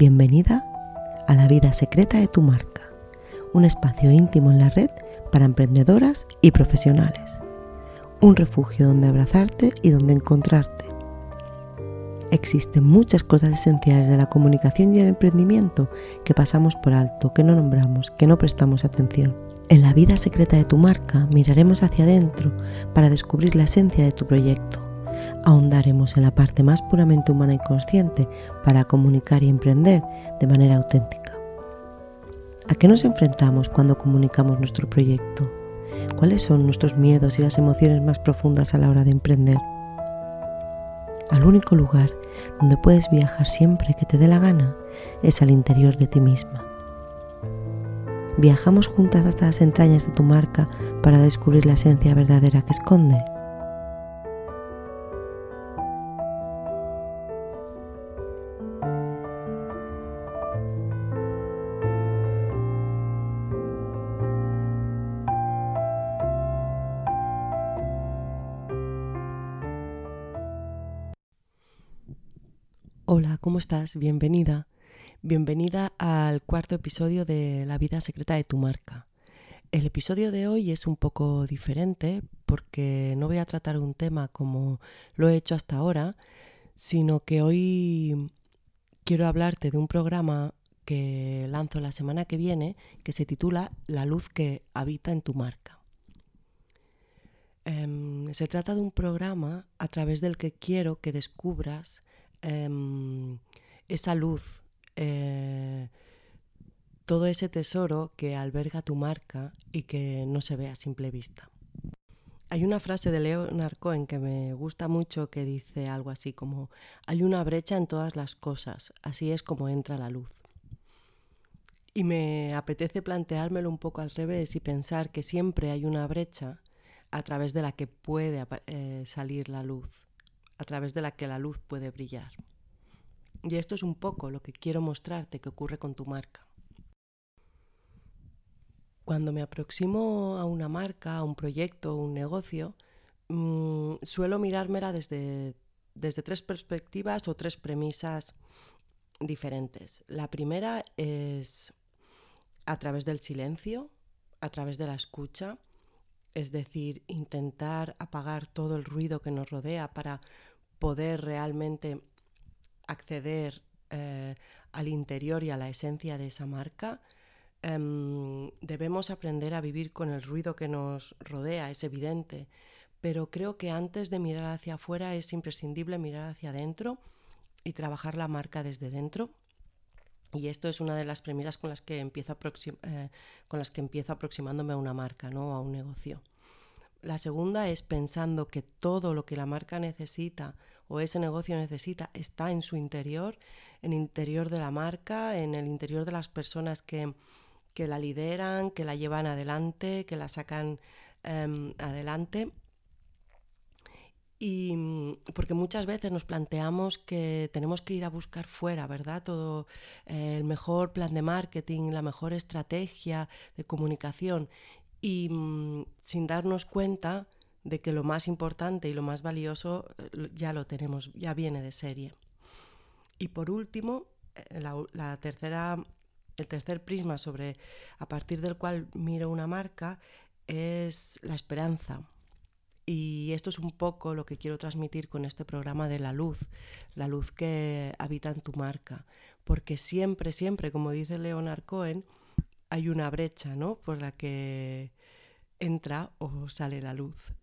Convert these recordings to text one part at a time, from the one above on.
Bienvenida a la vida secreta de tu marca, un espacio íntimo en la red para emprendedoras y profesionales, un refugio donde abrazarte y donde encontrarte. Existen muchas cosas esenciales de la comunicación y el emprendimiento que pasamos por alto, que no nombramos, que no prestamos atención. En la vida secreta de tu marca miraremos hacia adentro para descubrir la esencia de tu proyecto ahondaremos en la parte más puramente humana y consciente para comunicar y emprender de manera auténtica. ¿A qué nos enfrentamos cuando comunicamos nuestro proyecto? ¿Cuáles son nuestros miedos y las emociones más profundas a la hora de emprender? Al único lugar donde puedes viajar siempre que te dé la gana es al interior de ti misma. Viajamos juntas hasta las entrañas de tu marca para descubrir la esencia verdadera que esconde. Hola, ¿cómo estás? Bienvenida. Bienvenida al cuarto episodio de La vida secreta de tu marca. El episodio de hoy es un poco diferente porque no voy a tratar un tema como lo he hecho hasta ahora, sino que hoy quiero hablarte de un programa que lanzo la semana que viene que se titula La luz que habita en tu marca. Em, se trata de un programa a través del que quiero que descubras Em, esa luz, eh, todo ese tesoro que alberga tu marca y que no se ve a simple vista. Hay una frase de Leonard Cohen que me gusta mucho que dice algo así como, hay una brecha en todas las cosas, así es como entra la luz. Y me apetece planteármelo un poco al revés y pensar que siempre hay una brecha a través de la que puede eh, salir la luz a través de la que la luz puede brillar. Y esto es un poco lo que quiero mostrarte que ocurre con tu marca. Cuando me aproximo a una marca, a un proyecto, un negocio, mm, suelo mirármela desde, desde tres perspectivas o tres premisas diferentes. La primera es a través del silencio, a través de la escucha, es decir, intentar apagar todo el ruido que nos rodea para poder realmente acceder eh, al interior y a la esencia de esa marca, em, debemos aprender a vivir con el ruido que nos rodea, es evidente, pero creo que antes de mirar hacia afuera es imprescindible mirar hacia adentro y trabajar la marca desde dentro. Y esto es una de las premisas con las que empiezo, eh, con las que empiezo aproximándome a una marca, ¿no? a un negocio. La segunda es pensando que todo lo que la marca necesita o ese negocio necesita está en su interior, en el interior de la marca, en el interior de las personas que, la lideran, que la llevan adelante, que la sacan em, adelante. Y mm, porque muchas veces nos planteamos que tenemos que ir a buscar fuera, ¿verdad? Todo eh, el mejor plan de marketing, la mejor estrategia de comunicación y mm, sin darnos cuenta de que lo más importante y lo más valioso eh, ya lo tenemos, ya viene de serie. Y por último, eh, la, tercera, el tercer prisma sobre a partir del cual miro una marca es la esperanza. Y esto es un poco lo que quiero transmitir con este programa de la luz, la luz que habita en tu marca. Porque siempre, siempre, como dice Leonard Cohen, hay una brecha, ¿no? Por la que entra o sale la luz.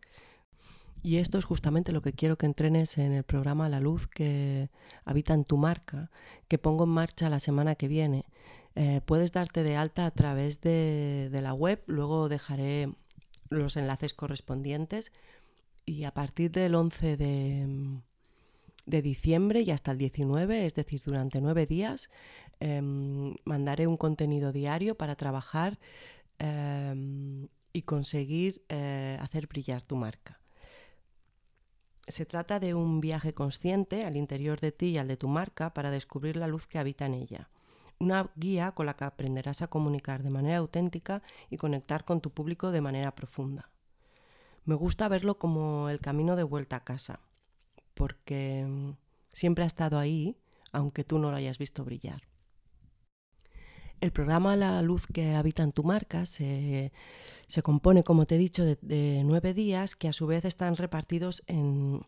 Y esto es justamente lo que quiero que entrenes en el programa La Luz que habita en tu marca, que pongo en marcha la semana que viene. Eh, puedes darte de alta a través de, la web, luego dejaré los enlaces correspondientes y a partir del 11 de, de diciembre y hasta el 19, es decir, durante nueve días, Em, mandaré un contenido diario para trabajar em, y conseguir eh, hacer brillar tu marca. Se trata de un viaje consciente al interior de ti y al de tu marca para descubrir la luz que habita en ella. Una guía con la que aprenderás a comunicar de manera auténtica y conectar con tu público de manera profunda. Me gusta verlo como el camino de vuelta a casa, porque em, siempre ha estado ahí, aunque tú no lo hayas visto brillar. El programa La luz que habita en tu marca se, compone, como te he dicho, de, nueve días que a su vez están repartidos en,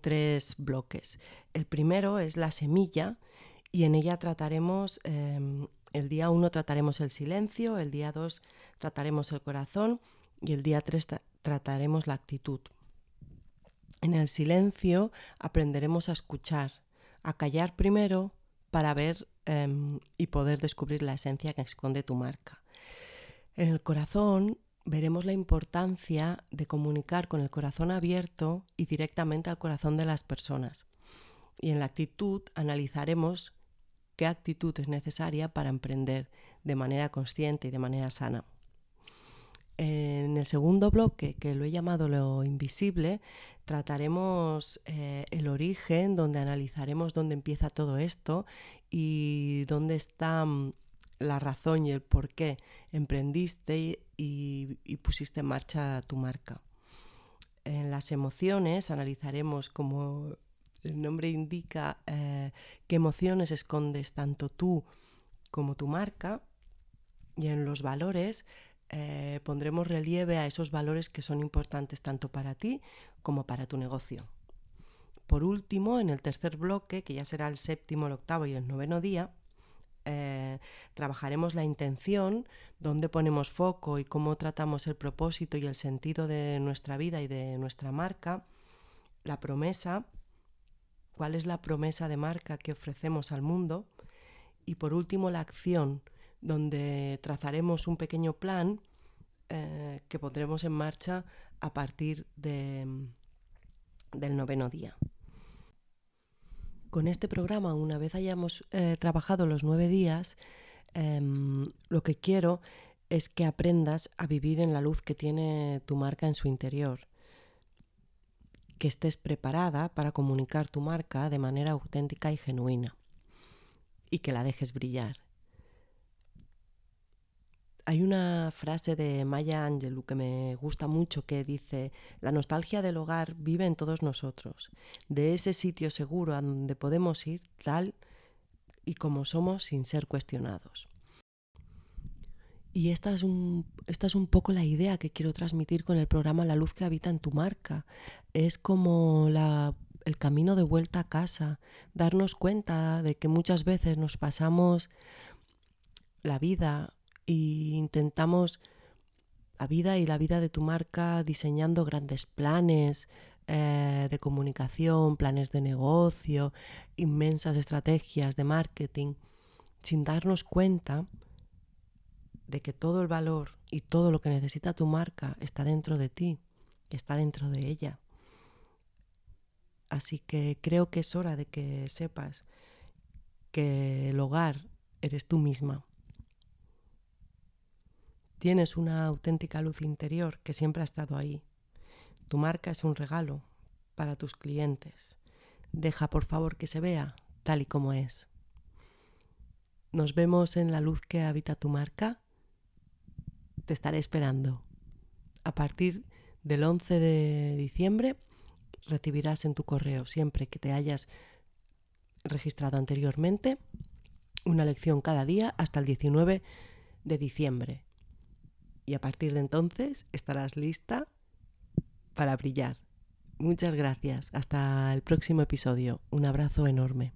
tres bloques. El primero es la semilla y en ella trataremos, em, el día uno trataremos el silencio, el día dos trataremos el corazón y el día tres trataremos la actitud. En el silencio aprenderemos a escuchar, a callar primero para ver Em, y poder descubrir la esencia que esconde tu marca. En el corazón veremos la importancia de comunicar con el corazón abierto y directamente al corazón de las personas. Y en la actitud analizaremos qué actitud es necesaria para emprender de manera consciente y de manera sana. En el segundo bloque, que lo he llamado lo invisible, trataremos eh, el origen, donde analizaremos dónde empieza todo esto y dónde está mm, la razón y el por qué emprendiste y, pusiste en marcha tu marca. En las emociones analizaremos, como el nombre indica, eh, qué emociones escondes tanto tú como tu marca. Y en los valores eh, pondremos relieve a esos valores que son importantes tanto para ti como para tu negocio. Por último, en el tercer bloque, que ya será el séptimo, el octavo y el noveno día, eh, trabajaremos la intención, dónde ponemos foco y cómo tratamos el propósito y el sentido de nuestra vida y de nuestra marca, la promesa, cuál es la promesa de marca que ofrecemos al mundo y por último la acción, donde trazaremos un pequeño plan eh, que pondremos en marcha a partir del noveno día. Con este programa, una vez hayamos eh, trabajado los nueve días, em, lo que quiero es que aprendas a vivir en la luz que tiene tu marca en su interior, que estés preparada para comunicar tu marca de manera auténtica y genuina y que la dejes brillar. Hay una frase de Maya Angelou que me gusta mucho que dice, la nostalgia del hogar vive en todos nosotros, de ese sitio seguro a donde podemos ir tal y como somos sin ser cuestionados. Y esta es, un, esta es un poco la idea que quiero transmitir con el programa La luz que habita en tu marca. Es como la, el camino de vuelta a casa, darnos cuenta de que muchas veces nos pasamos la vida y intentamos la vida y la vida de tu marca diseñando grandes planes eh, de comunicación, planes de negocio, inmensas estrategias de marketing, sin darnos cuenta de que todo el valor y todo lo que necesita tu marca está dentro de ti, está dentro de ella. Así que creo que es hora de que sepas que el hogar eres tú misma Tienes una auténtica luz interior que siempre ha estado ahí. Tu marca es un regalo para tus clientes. Deja por favor que se vea tal y como es. Nos vemos en la luz que habita tu marca. Te estaré esperando. A partir del 11 de diciembre recibirás en tu correo, siempre que te hayas registrado anteriormente, una lección cada día hasta el 19 de diciembre y a partir de entonces estarás lista para brillar. Muchas gracias. Hasta el próximo episodio. Un abrazo enorme.